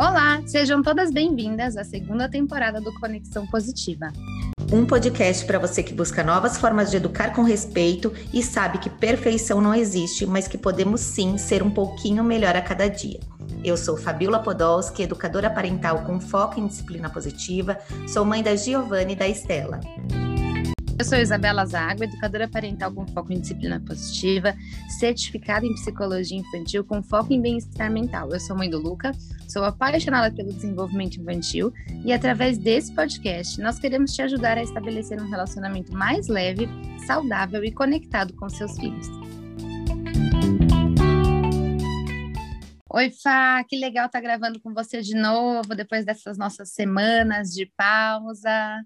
Olá, sejam todas bem-vindas à segunda temporada do Conexão Positiva. Um podcast para você que busca novas formas de educar com respeito e sabe que perfeição não existe, mas que podemos sim ser um pouquinho melhor a cada dia. Eu sou Fabiola Podolski, educadora parental com foco em disciplina positiva, sou mãe da Giovanni e da Estela. Eu sou Isabela Zago, educadora parental com foco em disciplina positiva, certificada em psicologia infantil com foco em bem-estar mental. Eu sou mãe do Luca, sou apaixonada pelo desenvolvimento infantil e através desse podcast nós queremos te ajudar a estabelecer um relacionamento mais leve, saudável e conectado com seus filhos. Oi, Fá, que legal estar tá gravando com você de novo depois dessas nossas semanas de pausa.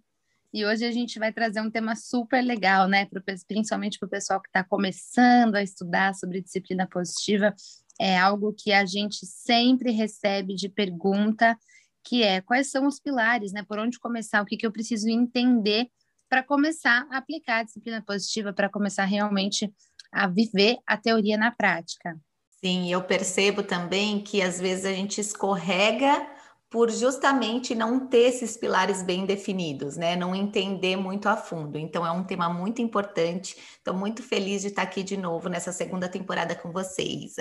E hoje a gente vai trazer um tema super legal, né? Pro, principalmente para o pessoal que está começando a estudar sobre disciplina positiva. É algo que a gente sempre recebe de pergunta, que é quais são os pilares, né? Por onde começar? O que, que eu preciso entender para começar a aplicar a disciplina positiva, para começar realmente a viver a teoria na prática. Sim, eu percebo também que às vezes a gente escorrega por justamente não ter esses pilares bem definidos, né? Não entender muito a fundo. Então é um tema muito importante. Estou muito feliz de estar aqui de novo nessa segunda temporada com vocês.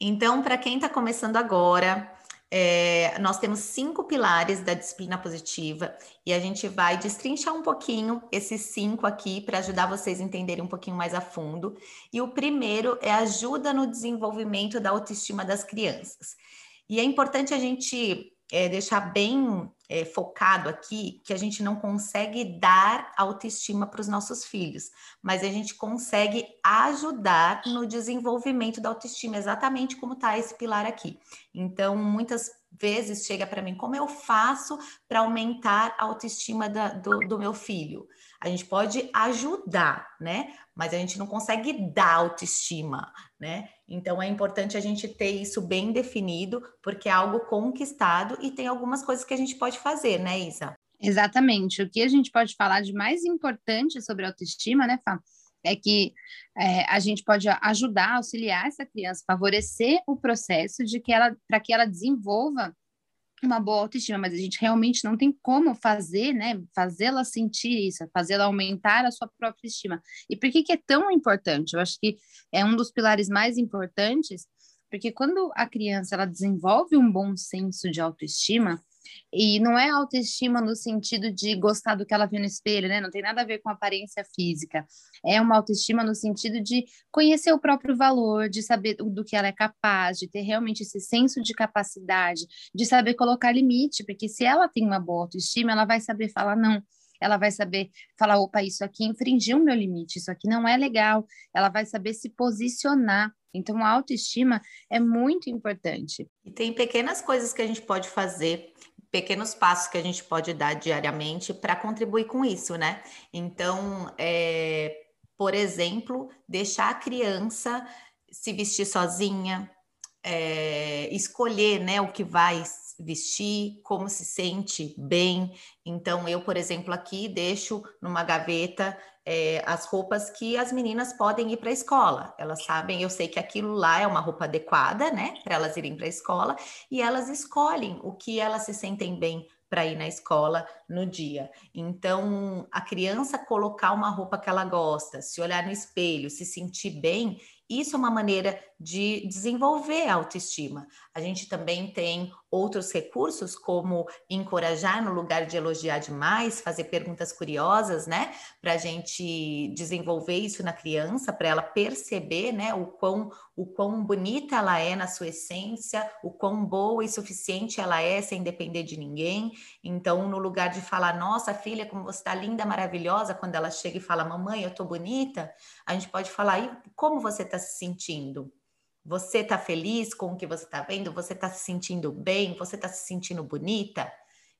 Então, para quem está começando agora, é, nós temos cinco pilares da disciplina positiva e a gente vai destrinchar um pouquinho esses cinco aqui para ajudar vocês a entenderem um pouquinho mais a fundo. E o primeiro é ajuda no desenvolvimento da autoestima das crianças. E é importante a gente é, deixar bem é, focado aqui que a gente não consegue dar autoestima para os nossos filhos, mas a gente consegue ajudar no desenvolvimento da autoestima, exatamente como está esse pilar aqui. Então, muitas vezes chega para mim, como eu faço para aumentar a autoestima da, do, do meu filho? A gente pode ajudar, né? Mas a gente não consegue dar autoestima, né? Então é importante a gente ter isso bem definido, porque é algo conquistado e tem algumas coisas que a gente pode fazer, né, Isa? Exatamente. O que a gente pode falar de mais importante sobre autoestima, né, Fá? É que é, a gente pode ajudar, auxiliar essa criança, favorecer o processo de que ela, para que ela desenvolva uma boa autoestima, mas a gente realmente não tem como fazer, né, fazê-la sentir isso, fazê-la aumentar a sua própria estima. E por que que é tão importante? Eu acho que é um dos pilares mais importantes, porque quando a criança ela desenvolve um bom senso de autoestima, e não é autoestima no sentido de gostar do que ela vê no espelho, né? Não tem nada a ver com aparência física. É uma autoestima no sentido de conhecer o próprio valor, de saber do que ela é capaz, de ter realmente esse senso de capacidade, de saber colocar limite, porque se ela tem uma boa autoestima, ela vai saber falar não ela vai saber falar: opa, isso aqui infringiu o meu limite, isso aqui não é legal. Ela vai saber se posicionar. Então, a autoestima é muito importante. E tem pequenas coisas que a gente pode fazer pequenos passos que a gente pode dar diariamente para contribuir com isso, né? Então, é, por exemplo, deixar a criança se vestir sozinha, é, escolher né, o que vai vestir, como se sente bem. Então, eu, por exemplo, aqui deixo numa gaveta é, as roupas que as meninas podem ir para a escola. Elas sabem, eu sei que aquilo lá é uma roupa adequada, né, para elas irem para a escola, e elas escolhem o que elas se sentem bem para ir na escola no dia. Então, a criança colocar uma roupa que ela gosta, se olhar no espelho, se sentir bem, isso é uma maneira de desenvolver a autoestima. A gente também tem outros recursos, como encorajar no lugar de elogiar demais, fazer perguntas curiosas, né? Para a gente desenvolver isso na criança, para ela perceber, né, o quão, o quão bonita ela é na sua essência, o quão boa e suficiente ela é sem depender de ninguém. Então, no lugar de falar, nossa filha, como você está linda, maravilhosa, quando ela chega e fala, mamãe, eu tô bonita, a gente pode falar, e como você está se sentindo? Você está feliz com o que você está vendo? Você está se sentindo bem? Você está se sentindo bonita?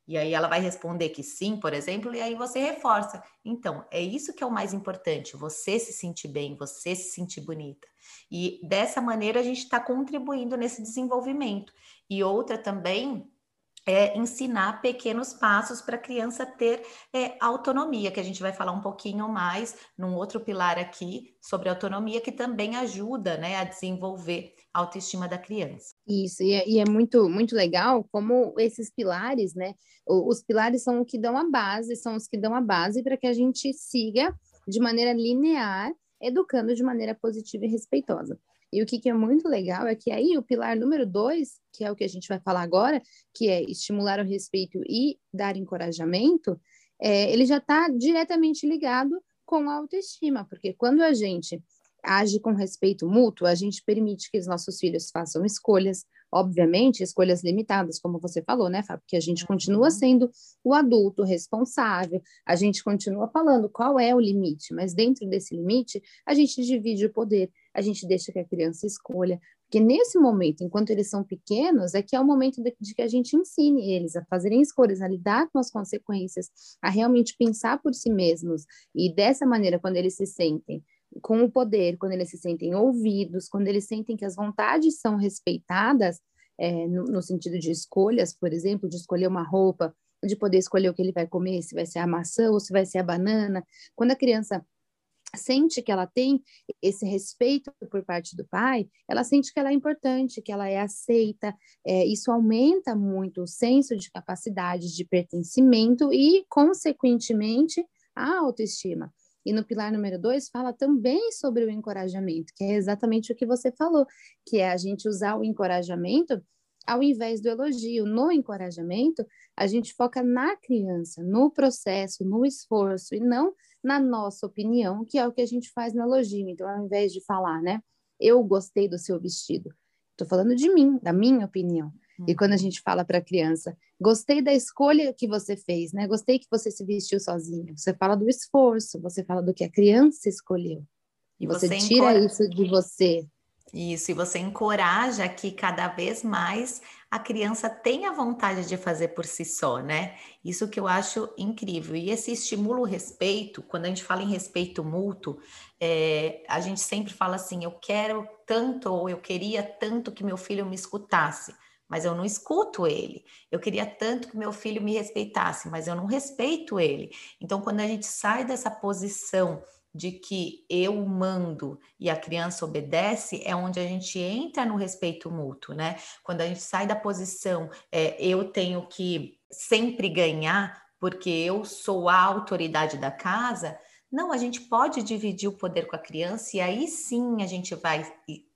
E aí ela vai responder que sim, por exemplo, e aí você reforça. Então, é isso que é o mais importante: você se sentir bem, você se sentir bonita. E dessa maneira a gente está contribuindo nesse desenvolvimento. E outra também é ensinar pequenos passos para a criança ter é, autonomia, que a gente vai falar um pouquinho mais num outro pilar aqui sobre autonomia, que também ajuda né, a desenvolver a autoestima da criança. Isso, e é, e é, muito, muito legal como esses pilares, né? Os pilares são o que dão a base, são os que dão a base para que a gente siga de maneira linear, educando de maneira positiva e respeitosa. E o que, que, é muito legal é que aí o pilar número dois, que é o que a gente vai falar agora, que é estimular o respeito e dar encorajamento, é, ele já está diretamente ligado com a autoestima, porque quando a gente age com respeito mútuo, a gente permite que os nossos filhos façam escolhas, obviamente, escolhas limitadas, como você falou, né, Fábio? Porque a gente continua uhum. sendo o adulto responsável, a gente continua falando qual é o limite, mas dentro desse limite, a gente divide o poder, a gente deixa que a criança escolha, porque nesse momento, enquanto eles são pequenos, é que é o momento de, de, que a gente ensine eles a fazerem escolhas, a lidar com as consequências, a realmente pensar por si mesmos. E dessa maneira, quando eles se sentem com o poder, quando eles se sentem ouvidos, quando eles sentem que as vontades são respeitadas, é, no, no, sentido de escolhas, por exemplo, de escolher uma roupa, de poder escolher o que ele vai comer, se vai ser a maçã ou se vai ser a banana. Quando a criança sente que ela tem esse respeito por parte do pai, ela sente que ela é importante, que ela é aceita. É, isso aumenta muito o senso de capacidade de pertencimento e, consequentemente, a autoestima. E no pilar número dois fala também sobre o encorajamento, que é exatamente o que você falou, que é a gente usar o encorajamento ao invés do elogio. No encorajamento, a gente foca na criança, no processo, no esforço, e não na nossa opinião, que é o que a gente faz no elogio. Então, ao invés de falar, né, eu gostei do seu vestido, estou falando de mim, da minha opinião. E quando a gente fala para a criança, gostei da escolha que você fez, né? Gostei que você se vestiu sozinho. Você fala do esforço, você fala do que a criança escolheu. E você, você tira isso de você. Isso, e você encoraja que cada vez mais a criança tenha vontade de fazer por si só, né? Isso que eu acho incrível. E esse estimula o respeito, quando a gente fala em respeito mútuo, é, a gente sempre fala assim: eu quero tanto, ou eu queria tanto que meu filho me escutasse mas eu não escuto ele. Eu queria tanto que meu filho me respeitasse, mas eu não respeito ele. Então, quando a gente sai dessa posição de que eu mando e a criança obedece, é onde a gente entra no respeito mútuo, né? Quando a gente sai da posição, é, eu tenho que sempre ganhar, porque eu sou a autoridade da casa. Não, a gente pode dividir o poder com a criança e aí sim a gente vai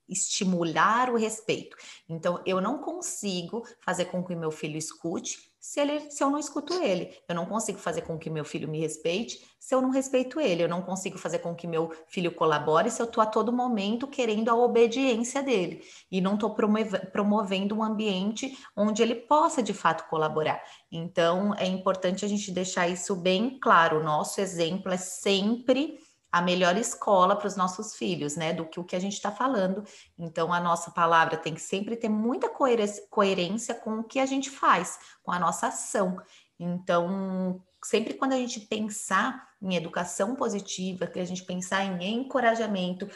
estimular o respeito. Então, eu não consigo fazer com que meu filho escute se, ele, se eu não escuto ele. Eu não consigo fazer com que meu filho me respeite se eu não respeito ele. Eu não consigo fazer com que meu filho colabore se eu estou a todo momento querendo a obediência dele e não estou promovendo um ambiente onde ele possa de fato colaborar. Então, é importante a gente deixar isso bem claro. O nosso exemplo é sempre a melhor escola para os nossos filhos, né? Do que o que a gente está falando. Então, a nossa palavra tem que sempre ter muita coerência com o que a gente faz, com a nossa ação. Então, sempre quando a gente pensar em educação positiva, que a gente pensar em encorajamento,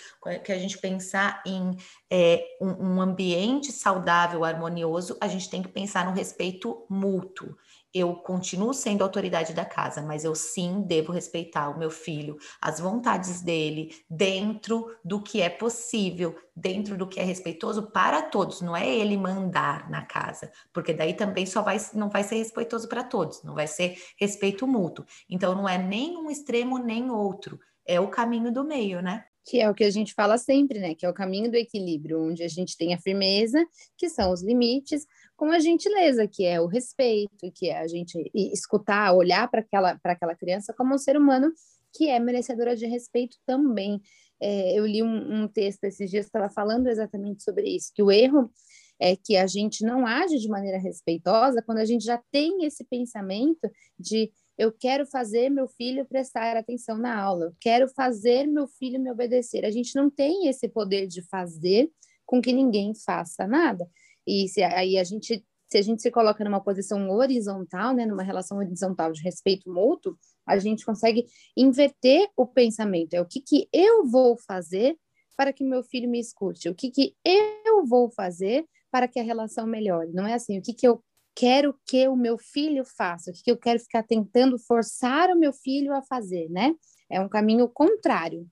que a gente pensar em é, um, um ambiente saudável, harmonioso, a gente tem que pensar no respeito mútuo eu continuo sendo autoridade da casa, mas eu sim devo respeitar o meu filho, as vontades dele, dentro do que é possível, dentro do que é respeitoso para todos. Não é ele mandar na casa, porque daí também só vai não vai ser respeitoso para todos, não vai ser respeito mútuo. Então não é nem um extremo nem outro, é o caminho do meio, né? que é o que a gente fala sempre, né? Que é o caminho do equilíbrio, onde a gente tem a firmeza, que são os limites, com a gentileza, que é o respeito, que é a gente escutar, olhar para aquela, aquela criança como um ser humano que é merecedora de respeito também. É, eu li um, um, texto esses dias que estava falando exatamente sobre isso, que o erro é que a gente não age de maneira respeitosa quando a gente já tem esse pensamento de eu quero fazer meu filho prestar atenção na aula, eu quero fazer meu filho me obedecer. A gente não tem esse poder de fazer com que ninguém faça nada. E se aí a gente se a gente se coloca numa posição horizontal, né, numa relação horizontal de respeito mútuo, a gente consegue inverter o pensamento. É o que, que eu vou fazer para que meu filho me escute? O que, que eu vou fazer para que a relação melhore? Não é assim, o que, que eu quero que o meu filho faça? O que, que eu quero ficar tentando forçar o meu filho a fazer, né? É um caminho contrário.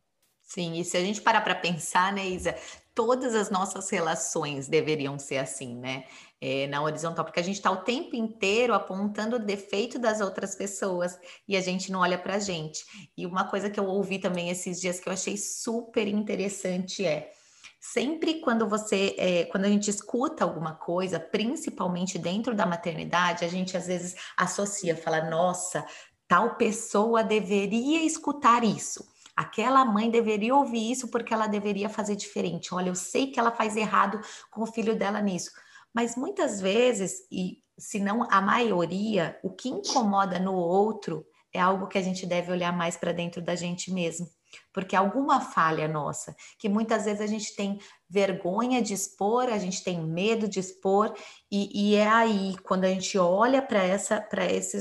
Sim, e se a gente parar para pensar, né, Isa, todas as nossas relações deveriam ser assim, né? É, na horizontal, porque a gente está o tempo inteiro apontando o defeito das outras pessoas e a gente não olha para a gente. E uma coisa que eu ouvi também esses dias que eu achei super interessante é sempre quando você, é, quando a gente escuta alguma coisa, principalmente dentro da maternidade, a gente às vezes associa, fala, nossa, tal pessoa deveria escutar isso. Aquela mãe deveria ouvir isso porque ela deveria fazer diferente. Olha, eu sei que ela faz errado com o filho dela nisso. Mas muitas vezes, e se não a maioria, o que incomoda no outro é algo que a gente deve olhar mais para dentro da gente mesmo porque alguma falha nossa, que muitas vezes a gente tem vergonha de expor, a gente tem medo de expor, e, e é aí, quando a gente olha para essa,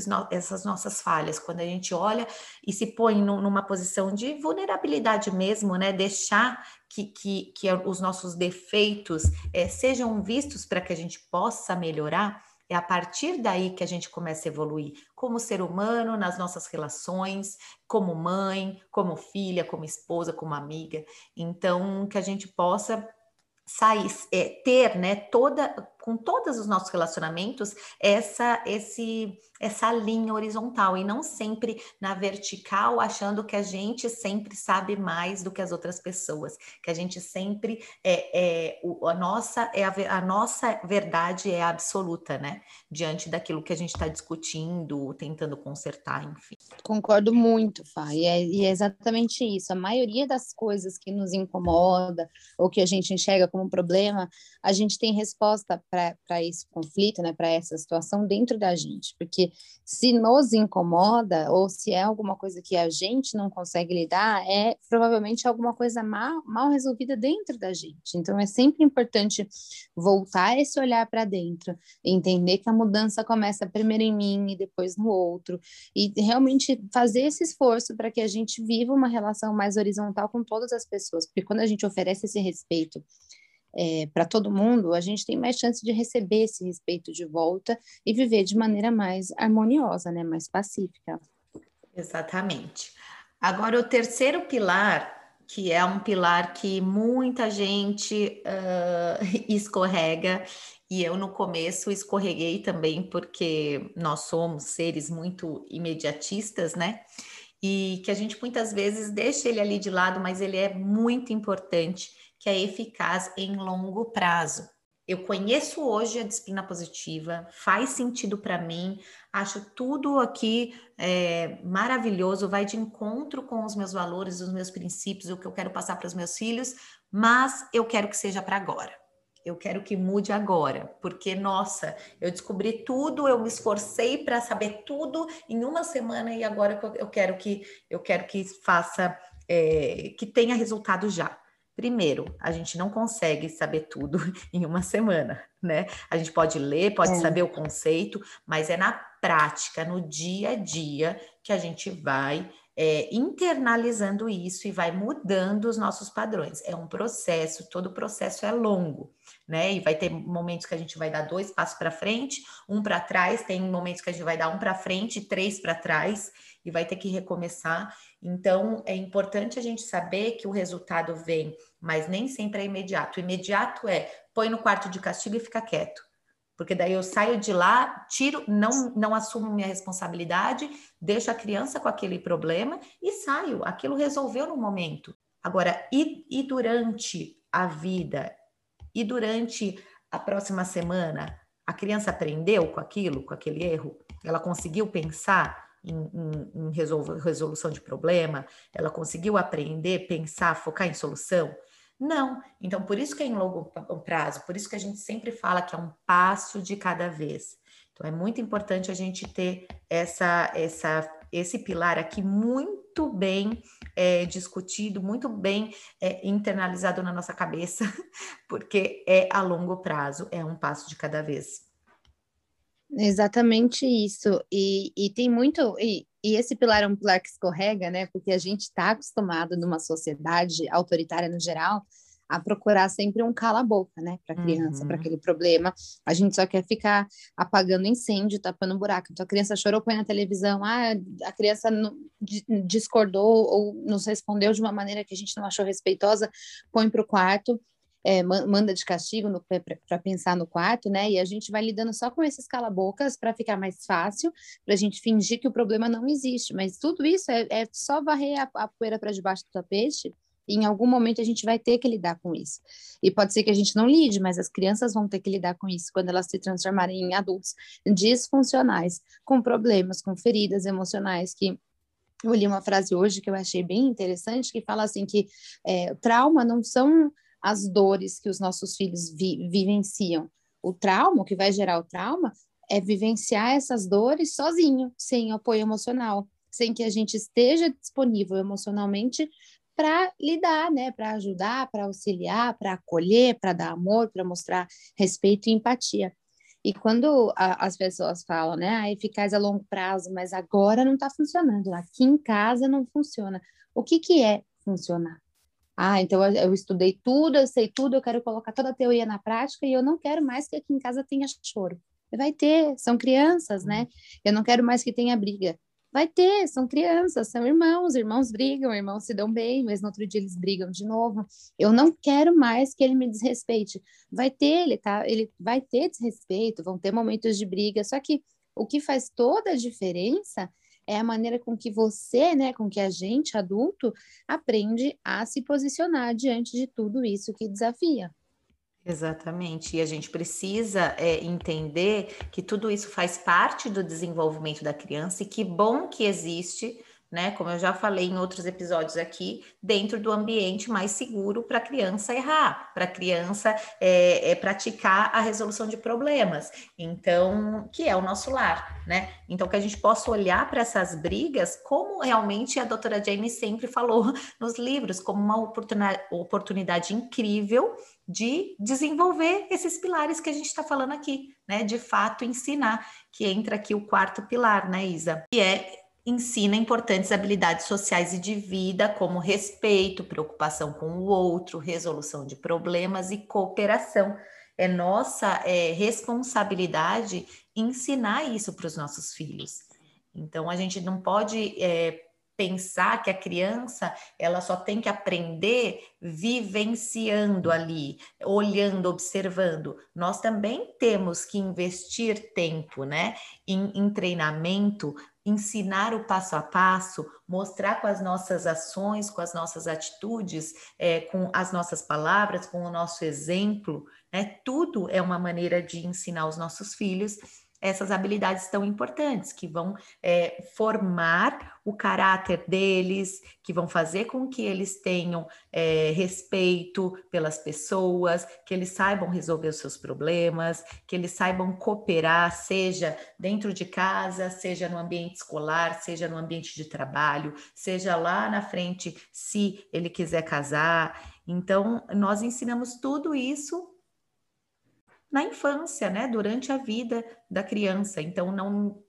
no, essas nossas falhas, quando a gente olha e se põe no, numa posição de vulnerabilidade mesmo, né? Deixar que, que, que os nossos defeitos é, sejam vistos para que a gente possa melhorar é a partir daí que a gente começa a evoluir como ser humano, nas nossas relações, como mãe, como filha, como esposa, como amiga. Então, que a gente possa sair, é, ter, né, toda, com todos os nossos relacionamentos, essa, esse, essa linha horizontal e não sempre na vertical, achando que a gente sempre sabe mais do que as outras pessoas, que a gente sempre é, é a nossa é a, a nossa verdade é absoluta, né, diante daquilo que a gente está discutindo, tentando consertar, enfim. Concordo muito, Fá, e é, e é exatamente isso. A maioria das coisas que nos incomoda ou que a gente enxerga como problema, a gente tem resposta para esse conflito, né, para essa situação dentro da gente, porque se nos incomoda ou se é alguma coisa que a gente não consegue lidar, é provavelmente alguma coisa mal, mal resolvida dentro da gente. Então é sempre importante voltar esse olhar para dentro, entender que a mudança começa primeiro em mim e depois no outro, e realmente fazer esse esforço para que a gente viva uma relação mais horizontal com todas as pessoas, porque quando a gente oferece esse respeito é, para todo mundo, a gente tem mais chance de receber esse respeito de volta e viver de maneira mais harmoniosa, né, mais pacífica. Exatamente. Agora, o terceiro pilar, que é um pilar que muita gente uh, escorrega, e eu no começo escorreguei também, porque nós somos seres muito imediatistas, né? E que a gente muitas vezes deixa ele ali de lado, mas ele é muito importante que é eficaz em longo prazo. Eu conheço hoje a disciplina positiva, faz sentido para mim, acho tudo aqui é, maravilhoso, vai de encontro com os meus valores, os meus princípios, o que eu quero passar para os meus filhos, mas eu quero que seja para agora. Eu quero que mude agora, porque nossa, eu descobri tudo, eu me esforcei para saber tudo em uma semana e agora eu quero que eu quero que faça, é, que tenha resultado já. Primeiro, a gente não consegue saber tudo em uma semana, né? A gente pode ler, pode é. saber o conceito, mas é na prática, no dia a dia, que a gente vai é, internalizando isso e vai mudando os nossos padrões. É um processo, todo processo é longo, né? E vai ter momentos que a gente vai dar dois passos para frente, um para trás, tem momentos que a gente vai dar um para frente, três para trás, e vai ter que recomeçar. Então, é importante a gente saber que o resultado vem, mas nem sempre é imediato. O imediato é põe no quarto de castigo e fica quieto. Porque daí eu saio de lá, tiro, não, não assumo minha responsabilidade, deixo a criança com aquele problema e saio. Aquilo resolveu no momento. Agora, e, e durante a vida? E durante a próxima semana? A criança aprendeu com aquilo, com aquele erro? Ela conseguiu pensar? Em, em, resolução de problema? Ela conseguiu aprender, pensar, focar em solução? Não. Então, por isso que é em longo prazo, por isso que a gente sempre fala que é um passo de cada vez. Então, é muito importante a gente ter essa, essa, esse pilar aqui muito bem é, discutido, muito bem é, internalizado na nossa cabeça, porque é a longo prazo, é um passo de cada vez. Exatamente isso. E, e tem muito. E, e esse pilar é um pilar que escorrega, né? Porque a gente está acostumado numa sociedade autoritária no geral a procurar sempre um cala-boca, né, para a criança, uhum. para aquele problema. A gente só quer ficar apagando incêndio, tapando buraco. Então a criança chorou, põe na televisão, ah, a criança discordou ou nos respondeu de uma maneira que a gente não achou respeitosa, põe para o quarto é, manda de castigo para pensar no quarto, né? E a gente vai lidando só com esses cala-bocas para ficar mais fácil, para a gente fingir que o problema não existe. Mas tudo isso é, é só varrer a, a poeira para debaixo do tapete. E em algum momento a gente vai ter que lidar com isso. E pode ser que a gente não lide, mas as crianças vão ter que lidar com isso quando elas se transformarem em adultos disfuncionais, com problemas, com feridas emocionais que eu li uma frase hoje que eu achei bem interessante, que fala assim que é, trauma não são as dores que os nossos filhos vi vivenciam. O trauma, o que vai gerar o trauma, é vivenciar essas dores sozinho, sem apoio emocional, sem que a gente esteja disponível emocionalmente para lidar, né, para ajudar, para auxiliar, para acolher, para dar amor, para mostrar respeito e empatia. E quando a, as pessoas falam, né, ah, eficaz a longo prazo, mas agora não está funcionando, aqui em casa não funciona. O que, que é funcionar? Ah, então eu, estudei tudo, eu sei tudo, eu quero colocar toda a teoria na prática e eu não quero mais que aqui em casa tenha choro. Vai ter, são crianças, né? Uhum. Eu não quero mais que tenha briga. Vai ter, são crianças, são irmãos, irmãos brigam, irmãos se dão bem, mas no outro dia eles brigam de novo. Eu não quero mais que ele me desrespeite. Vai ter, ele tá, ele vai ter desrespeito, vão ter momentos de briga, só que o que faz toda a diferença é a maneira com que você, né, com que a gente, adulto, aprende a se posicionar diante de tudo isso que desafia. Exatamente, e a gente precisa é, entender que tudo isso faz parte do desenvolvimento da criança e que bom que existe né? Como eu já falei em outros episódios aqui, dentro do ambiente mais seguro para a criança errar, para a criança é, é, praticar a resolução de problemas. Então, que é o nosso lar, né? Então, que a gente possa olhar para essas brigas como realmente a doutora Jamie sempre falou nos livros, como uma oportunidade, oportunidade incrível de desenvolver esses pilares que a gente está falando aqui, né? De fato, ensinar, que entra aqui o quarto pilar, né, Isa? Que é ensina importantes habilidades sociais e de vida, como respeito, preocupação com o outro, resolução de problemas e cooperação. É nossa é, responsabilidade ensinar isso para os nossos filhos. Então, a gente não pode é, pensar que a criança ela só tem que aprender vivenciando ali, olhando, observando. Nós também temos que investir tempo, né, em, em treinamento ensinar o passo a passo, mostrar com as nossas ações, com as nossas atitudes, é, com as nossas palavras, com o nosso exemplo, né? Tudo é uma maneira de ensinar os nossos filhos essas habilidades tão importantes que vão é, formar o caráter deles, que vão fazer com que eles tenham é, respeito pelas pessoas, que eles saibam resolver os seus problemas, que eles saibam cooperar, seja dentro de casa, seja no ambiente escolar, seja no ambiente de trabalho, seja lá na frente, se ele quiser casar. Então, nós ensinamos tudo isso na infância, né? Durante a vida da criança. Então, não,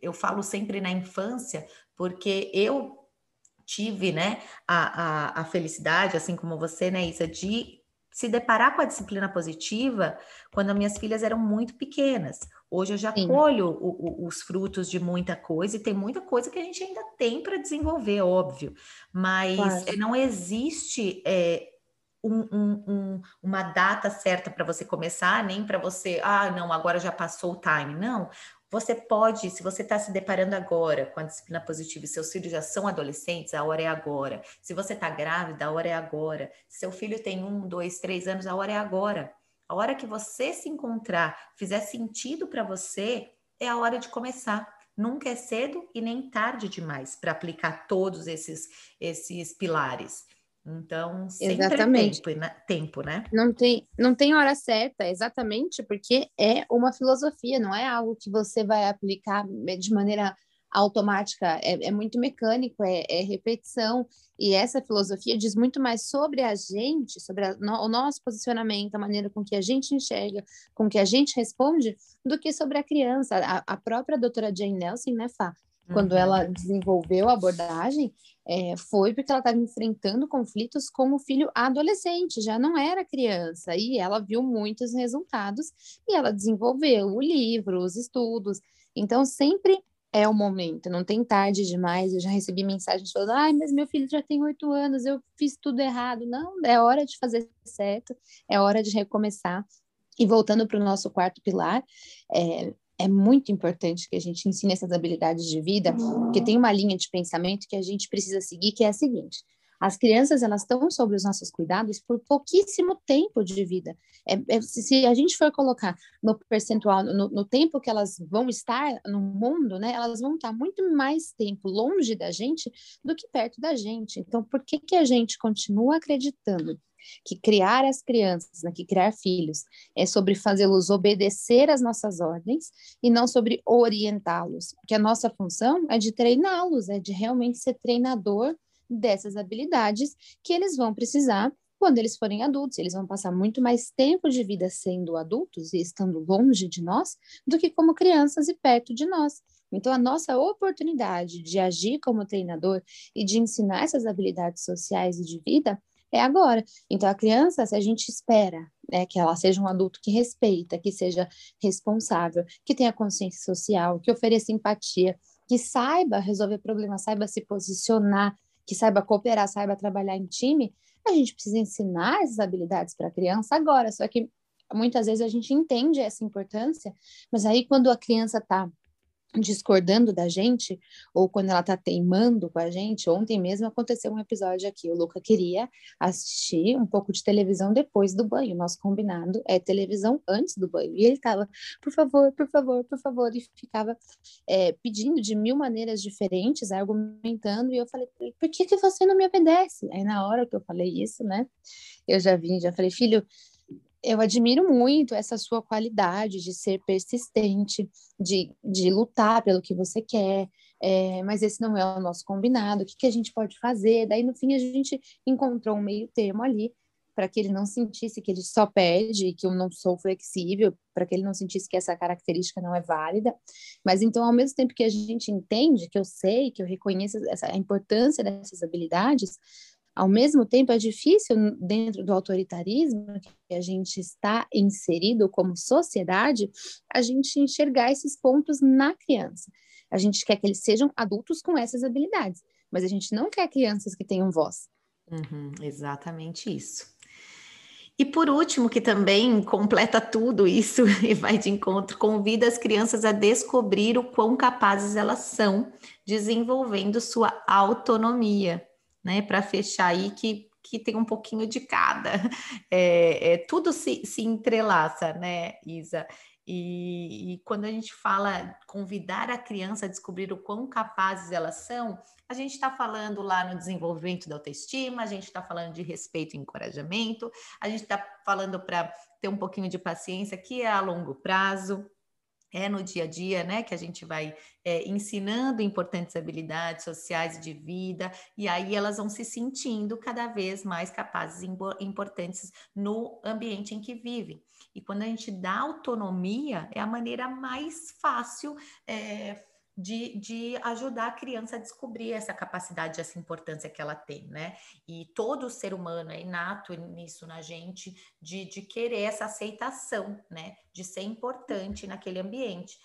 eu falo sempre na infância, porque eu tive, né, a, a, a felicidade, assim como você, né, Isa, de se deparar com a disciplina positiva quando as minhas filhas eram muito pequenas. Hoje eu já Sim. colho o, o, os frutos de muita coisa e tem muita coisa que a gente ainda tem para desenvolver, óbvio, mas claro. não existe é, um, um, um, uma data certa para você começar, nem para você, ah, não, agora já passou o time. Não. Você pode, se você está se deparando agora com a disciplina positiva e seus filhos já são adolescentes, a hora é agora. Se você está grávida, a hora é agora. Se seu filho tem um, dois, três anos, a hora é agora. A hora que você se encontrar, fizer sentido para você, é a hora de começar. Nunca é cedo e nem tarde demais para aplicar todos esses, esses pilares. Então, sempre exatamente. É tempo, né? tempo, né? Não tem, não tem hora certa, exatamente, porque é uma filosofia, não é algo que você vai aplicar de maneira automática, é, é muito mecânico, é, é, repetição, e essa filosofia diz muito mais sobre a gente, sobre a, no, o nosso posicionamento, a maneira com que a gente enxerga, com que a gente responde, do que sobre a criança. A, a própria doutora Jane Nelson, né, Fá? Quando uhum. ela desenvolveu a abordagem, é, foi porque ela estava enfrentando conflitos com o filho adolescente, já não era criança, e ela viu muitos resultados e ela desenvolveu o livro, os estudos. Então, sempre é o momento, não tem tarde demais. Eu já recebi mensagens falando: ai, mas meu filho já tem oito anos, eu fiz tudo errado. Não, é hora de fazer certo, é hora de recomeçar. E voltando para o nosso quarto pilar, é, é muito importante que a gente ensine essas habilidades de vida, porque tem uma linha de pensamento que a gente precisa seguir, que é a seguinte: as crianças elas estão sob os nossos cuidados por pouquíssimo tempo de vida. É, é, se a gente for colocar no percentual, no, no, tempo que elas vão estar no mundo, né, elas vão estar muito mais tempo longe da gente do que perto da gente. Então, por que, que a gente continua acreditando que criar as crianças, né, que criar filhos, é sobre fazê-los obedecer às nossas ordens e não sobre orientá-los? Porque a nossa função é de treiná-los, é de realmente ser treinador dessas habilidades que eles vão precisar quando eles forem adultos. Eles vão passar muito mais tempo de vida sendo adultos e estando longe de nós do que como crianças e perto de nós. Então, a nossa oportunidade de agir como treinador e de ensinar essas habilidades sociais e de vida é agora. Então, a criança, se a gente espera né, que ela seja um adulto que respeita, que seja responsável, que tenha consciência social, que ofereça empatia, que saiba resolver problemas, saiba se posicionar, que saiba cooperar, saiba trabalhar em time, a gente precisa ensinar essas habilidades para a criança agora. Só que muitas vezes a gente entende essa importância, mas aí quando a criança está discordando da gente, ou quando ela tá teimando com a gente. Ontem mesmo aconteceu um episódio aqui. O Luca queria assistir um pouco de televisão depois do banho. Nosso combinado é televisão antes do banho. E ele tava, por favor, por favor, por favor, e ficava é, pedindo de mil maneiras diferentes, argumentando. E eu falei, por que, que você não me obedece? Aí na hora que eu falei isso, né, eu já vim, já falei, filho eu admiro muito essa sua qualidade de ser persistente, de, de lutar pelo que você quer, é, mas esse não é o nosso combinado, o que, que a gente pode fazer? Daí, no fim, a gente encontrou um meio termo ali, para que ele não sentisse que ele só pede, que eu não sou flexível, para que ele não sentisse que essa característica não é válida. Mas então, ao mesmo tempo que a gente entende, que eu sei, que eu reconheço essa, a importância dessas habilidades, ao mesmo tempo, é difícil, dentro do autoritarismo que a gente está inserido como sociedade, a gente enxergar esses pontos na criança. A gente quer que eles sejam adultos com essas habilidades, mas a gente não quer crianças que tenham voz. Uhum, exatamente isso. E por último, que também completa tudo isso e vai de encontro, convida as crianças a descobrir o quão capazes elas são, desenvolvendo sua autonomia né? Para fechar aí que, que tem um pouquinho de cada. É, é, tudo se, se entrelaça, né, Isa? E, e, quando a gente fala convidar a criança a descobrir o quão capazes elas são, a gente está falando lá no desenvolvimento da autoestima, a gente está falando de respeito e encorajamento, a gente está falando para ter um pouquinho de paciência, que é a longo prazo, é no dia a dia, né, que a gente vai é, ensinando importantes habilidades sociais de vida, e aí elas vão se sentindo cada vez mais capazes e importantes no ambiente em que vivem. E quando a gente dá autonomia, é a maneira mais fácil é, de, de ajudar a criança a descobrir essa capacidade, essa importância que ela tem, né? E todo ser humano é inato nisso na gente, de, de querer essa aceitação, né? De ser importante naquele ambiente.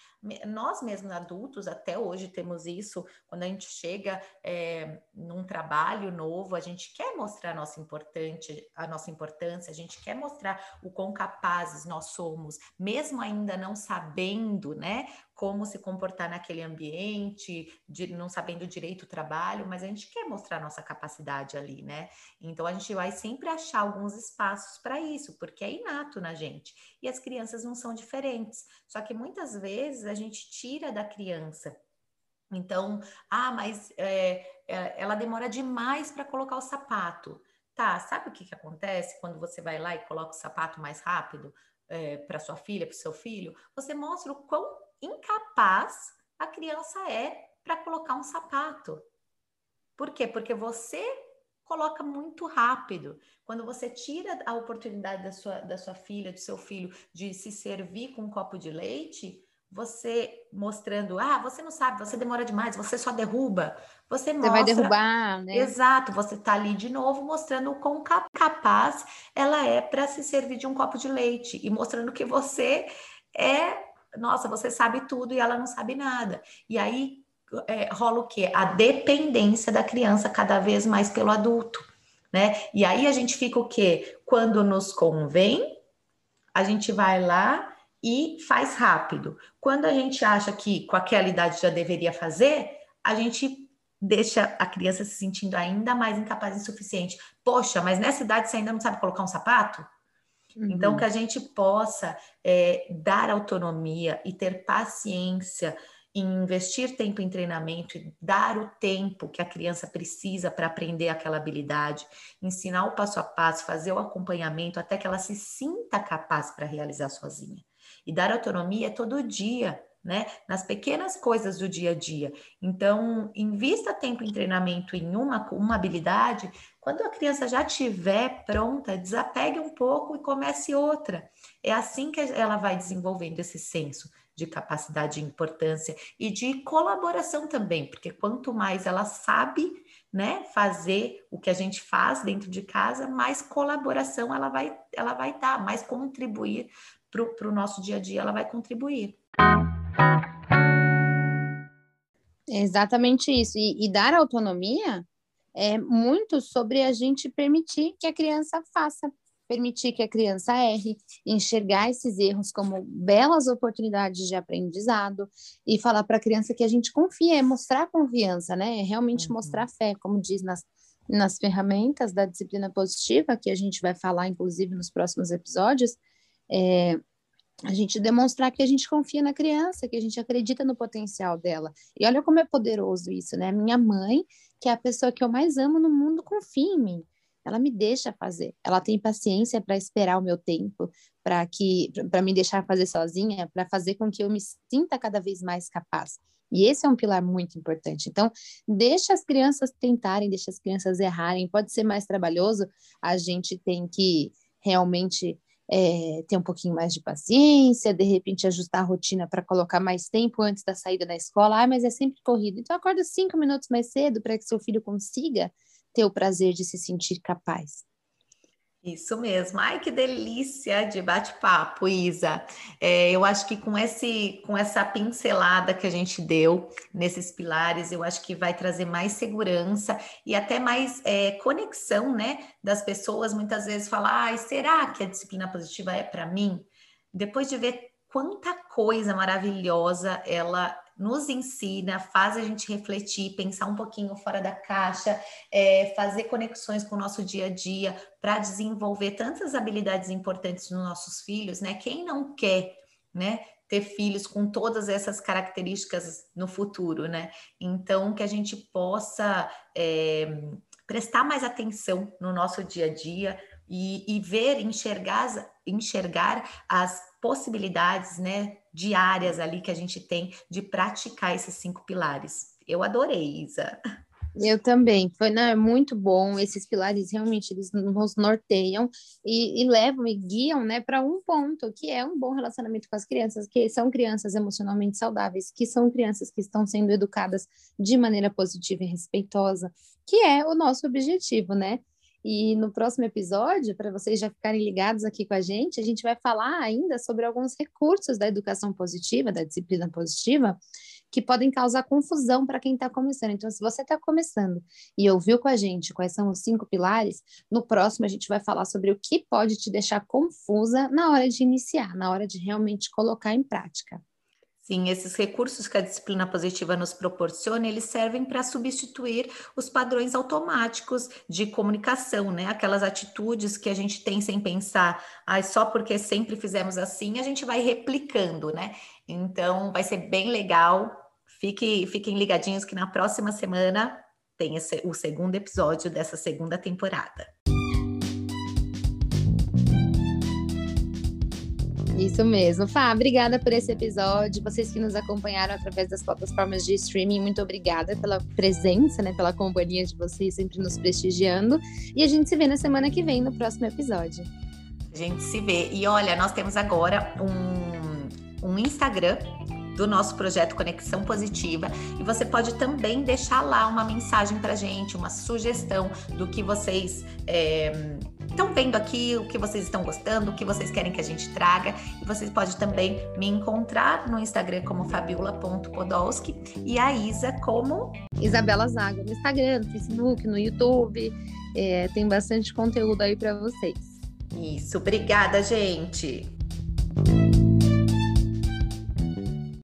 Nós mesmos adultos, até hoje, temos isso. Quando a gente chega é, num trabalho novo, a gente quer mostrar a nossa, importante, a nossa importância, a gente quer mostrar o quão capazes nós somos, mesmo ainda não sabendo, né? Como se comportar naquele ambiente, de, não sabendo direito o trabalho, mas a gente quer mostrar nossa capacidade ali, né? Então a gente vai sempre achar alguns espaços para isso, porque é inato na gente. E as crianças não são diferentes. Só que muitas vezes a gente tira da criança. Então, ah, mas é, ela demora demais para colocar o sapato. Tá, sabe o que, que acontece quando você vai lá e coloca o sapato mais rápido é, para sua filha, para o seu filho? Você mostra o quão incapaz a criança é para colocar um sapato. Por quê? Porque você coloca muito rápido. Quando você tira a oportunidade da sua, da sua filha, do seu filho, de se servir com um copo de leite, você mostrando, ah, você não sabe, você demora demais, você só derruba. Você, você vai derrubar, né? Exato, você está ali de novo mostrando o quão capaz ela é para se servir de um copo de leite e mostrando que você é nossa, você sabe tudo e ela não sabe nada. E aí é, rola o quê? A dependência da criança cada vez mais pelo adulto, né? E aí a gente fica o quê? Quando nos convém, a gente vai lá e faz rápido. Quando a gente acha que com aquela idade já deveria fazer, a gente deixa a criança se sentindo ainda mais incapaz e insuficiente. Poxa, mas nessa idade você ainda não sabe colocar um sapato? Uhum. Então, que a gente possa é, dar autonomia e ter paciência em investir tempo em treinamento e dar o tempo que a criança precisa para aprender aquela habilidade, ensinar o passo a passo, fazer o acompanhamento até que ela se sinta capaz para realizar sozinha. E dar autonomia é todo dia, né? Nas pequenas coisas do dia a dia. Então, invista tempo em treinamento em uma, uma habilidade. Quando a criança já estiver pronta, desapegue um pouco e comece outra. É assim que ela vai desenvolvendo esse senso de capacidade e importância e de colaboração também, porque quanto mais ela sabe, né, fazer o que a gente faz dentro de casa, mais colaboração ela vai ela vai dar, mais contribuir para o nosso dia a dia, ela vai contribuir. É exatamente isso. E, e, dar autonomia é muito sobre a gente permitir que a criança faça, permitir que a criança erre, enxergar esses erros como belas oportunidades de aprendizado e falar para a criança que a gente confia, é mostrar confiança, né? É realmente uhum. mostrar fé, como diz nas, nas ferramentas da disciplina positiva, que a gente vai falar, inclusive, nos próximos episódios. É, a gente demonstrar que a gente confia na criança, que a gente acredita no potencial dela. E olha como é poderoso isso, né? Minha mãe, que é a pessoa que eu mais amo no mundo, confia em mim ela me deixa fazer. Ela tem paciência para esperar o meu tempo, para que para me deixar fazer sozinha, para fazer com que eu me sinta cada vez mais capaz. E esse é um pilar muito importante. Então, deixa as crianças tentarem, deixa as crianças errarem. Pode ser mais trabalhoso, a gente tem que realmente é, ter um pouquinho mais de paciência, de repente ajustar a rotina para colocar mais tempo antes da saída da escola. Ah, mas é sempre corrido. Então, acorda cinco minutos mais cedo para que seu filho consiga ter o prazer de se sentir capaz. Isso mesmo. Ai, que delícia de bate-papo, Isa. É, eu acho que com, esse, com essa pincelada que a gente deu nesses pilares, eu acho que vai trazer mais segurança e até mais é, conexão, né? Das pessoas muitas vezes falar, ai, será que a disciplina positiva é para mim? Depois de ver quanta coisa maravilhosa ela nos ensina, faz a gente refletir, pensar um pouquinho fora da caixa, é, fazer conexões com o nosso dia a dia para desenvolver tantas habilidades importantes nos nossos filhos, né? Quem não quer, né? Ter filhos com todas essas características no futuro, né? Então, que a gente possa é, prestar mais atenção no nosso dia a dia, e, e, ver, enxergar, enxergar as possibilidades, né, diárias ali que a gente tem de praticar esses cinco pilares. Eu adorei, Isa. Eu também, foi né, muito bom. Esses pilares realmente eles nos norteiam e, e levam e guiam, né, para um ponto que é um bom relacionamento com as crianças, que são crianças emocionalmente saudáveis, que são crianças que estão sendo educadas de maneira positiva e respeitosa, que é o nosso objetivo, né? E no próximo episódio, para vocês já ficarem ligados aqui com a gente, a gente vai falar ainda sobre alguns recursos da educação positiva, da disciplina positiva, que podem causar confusão para quem está começando. Então, se você está começando e ouviu com a gente quais são os cinco pilares, no próximo a gente vai falar sobre o que pode te deixar confusa na hora de iniciar, na hora de realmente colocar em prática. Sim, esses recursos que a disciplina positiva nos proporciona, eles servem para substituir os padrões automáticos de comunicação, né? Aquelas atitudes que a gente tem sem pensar, ah, só porque sempre fizemos assim, a gente vai replicando, né? Então, vai ser bem legal. Fique, fiquem ligadinhos que na próxima semana tem esse, o segundo episódio dessa segunda temporada. Isso mesmo. Fá, obrigada por esse episódio. Vocês que nos acompanharam através das plataformas de streaming, muito obrigada pela presença, né, pela companhia de vocês sempre nos prestigiando. E a gente se vê na semana que vem no próximo episódio. A gente se vê. E olha, nós temos agora um, um Instagram do nosso projeto Conexão Positiva e você pode também deixar lá uma mensagem para gente, uma sugestão do que vocês é, estão vendo aqui, o que vocês estão gostando, o que vocês querem que a gente traga. E vocês podem também me encontrar no Instagram como fabiola.podolski e a Isa como Isabela Zaga no Instagram, no Facebook, no YouTube. É, tem bastante conteúdo aí para vocês. Isso, obrigada, gente.